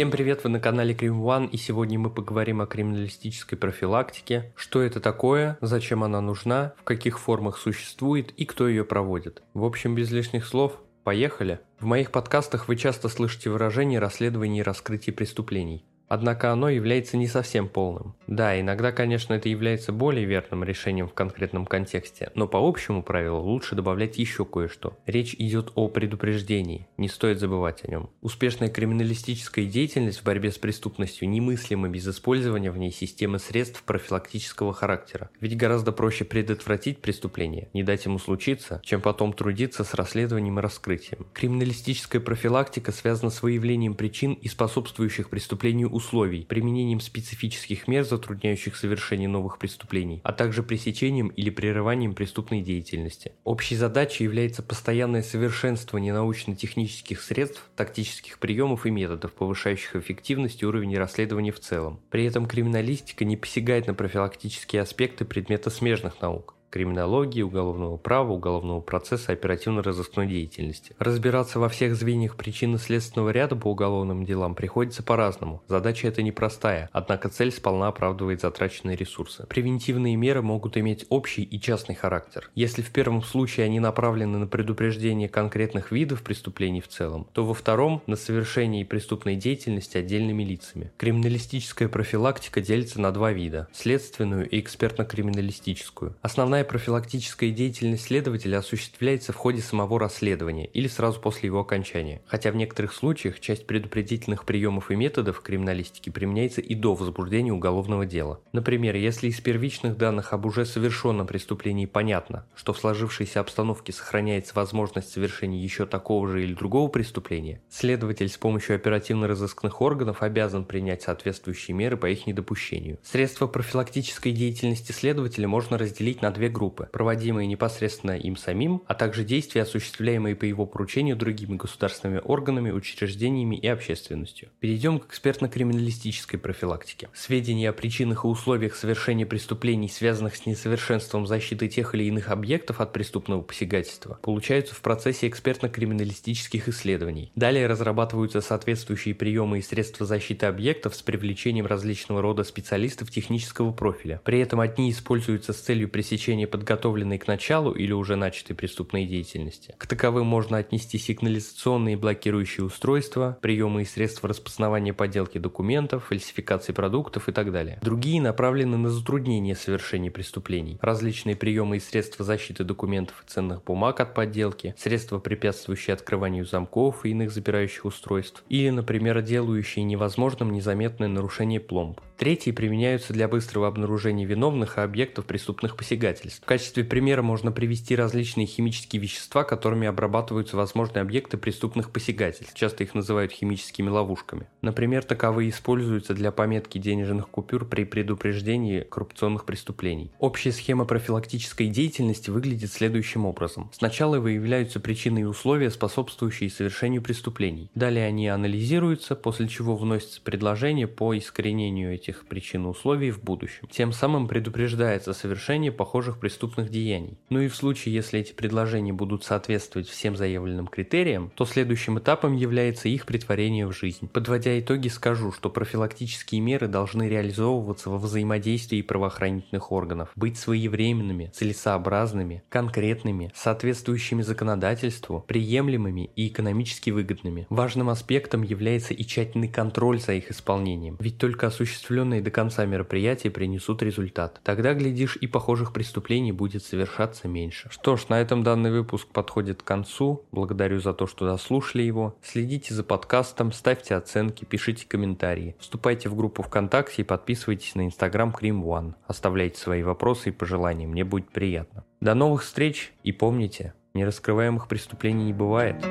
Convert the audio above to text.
Всем привет, вы на канале Крим One, и сегодня мы поговорим о криминалистической профилактике, что это такое, зачем она нужна, в каких формах существует и кто ее проводит. В общем, без лишних слов, поехали! В моих подкастах вы часто слышите выражение расследования и раскрытия преступлений. Однако оно является не совсем полным. Да, иногда, конечно, это является более верным решением в конкретном контексте, но по общему правилу лучше добавлять еще кое-что. Речь идет о предупреждении, не стоит забывать о нем. Успешная криминалистическая деятельность в борьбе с преступностью немыслима без использования в ней системы средств профилактического характера. Ведь гораздо проще предотвратить преступление, не дать ему случиться, чем потом трудиться с расследованием и раскрытием. Криминалистическая профилактика связана с выявлением причин и способствующих преступлению условий, применением специфических мер, затрудняющих совершение новых преступлений, а также пресечением или прерыванием преступной деятельности. Общей задачей является постоянное совершенствование научно-технических средств, тактических приемов и методов, повышающих эффективность и уровень расследования в целом. При этом криминалистика не посягает на профилактические аспекты предмета смежных наук криминологии, уголовного права, уголовного процесса, оперативно-розыскной деятельности. Разбираться во всех звеньях причинно-следственного ряда по уголовным делам приходится по-разному. Задача эта непростая, однако цель сполна оправдывает затраченные ресурсы. Превентивные меры могут иметь общий и частный характер. Если в первом случае они направлены на предупреждение конкретных видов преступлений в целом, то во втором – на совершение преступной деятельности отдельными лицами. Криминалистическая профилактика делится на два вида – следственную и экспертно-криминалистическую. Основная Основная профилактическая деятельность следователя осуществляется в ходе самого расследования или сразу после его окончания, хотя в некоторых случаях часть предупредительных приемов и методов криминалистики применяется и до возбуждения уголовного дела. Например, если из первичных данных об уже совершенном преступлении понятно, что в сложившейся обстановке сохраняется возможность совершения еще такого же или другого преступления, следователь с помощью оперативно-розыскных органов обязан принять соответствующие меры по их недопущению. Средства профилактической деятельности следователя можно разделить на две группы, проводимые непосредственно им самим, а также действия, осуществляемые по его поручению другими государственными органами, учреждениями и общественностью. Перейдем к экспертно-криминалистической профилактике. Сведения о причинах и условиях совершения преступлений, связанных с несовершенством защиты тех или иных объектов от преступного посягательства, получаются в процессе экспертно-криминалистических исследований. Далее разрабатываются соответствующие приемы и средства защиты объектов с привлечением различного рода специалистов технического профиля. При этом одни используются с целью пресечения течение подготовленной к началу или уже начатой преступной деятельности. К таковым можно отнести сигнализационные блокирующие устройства, приемы и средства распознавания подделки документов, фальсификации продуктов и так далее. Другие направлены на затруднение совершения преступлений. Различные приемы и средства защиты документов и ценных бумаг от подделки, средства, препятствующие открыванию замков и иных запирающих устройств, или, например, делающие невозможным незаметное нарушение пломб. Третьи применяются для быстрого обнаружения виновных и объектов преступных посягательств. В качестве примера можно привести различные химические вещества, которыми обрабатываются возможные объекты преступных посягательств. Часто их называют химическими ловушками. Например, таковые используются для пометки денежных купюр при предупреждении коррупционных преступлений. Общая схема профилактической деятельности выглядит следующим образом. Сначала выявляются причины и условия, способствующие совершению преступлений. Далее они анализируются, после чего вносятся предложения по искоренению этих этих причин и условий в будущем. Тем самым предупреждается совершение похожих преступных деяний. Ну и в случае, если эти предложения будут соответствовать всем заявленным критериям, то следующим этапом является их притворение в жизнь. Подводя итоги, скажу, что профилактические меры должны реализовываться во взаимодействии правоохранительных органов, быть своевременными, целесообразными, конкретными, соответствующими законодательству, приемлемыми и экономически выгодными. Важным аспектом является и тщательный контроль за их исполнением, ведь только осуществленный доведенные до конца мероприятия принесут результат. Тогда, глядишь, и похожих преступлений будет совершаться меньше. Что ж, на этом данный выпуск подходит к концу. Благодарю за то, что дослушали его. Следите за подкастом, ставьте оценки, пишите комментарии. Вступайте в группу ВКонтакте и подписывайтесь на инстаграм Крим One. Оставляйте свои вопросы и пожелания, мне будет приятно. До новых встреч и помните, нераскрываемых преступлений не бывает.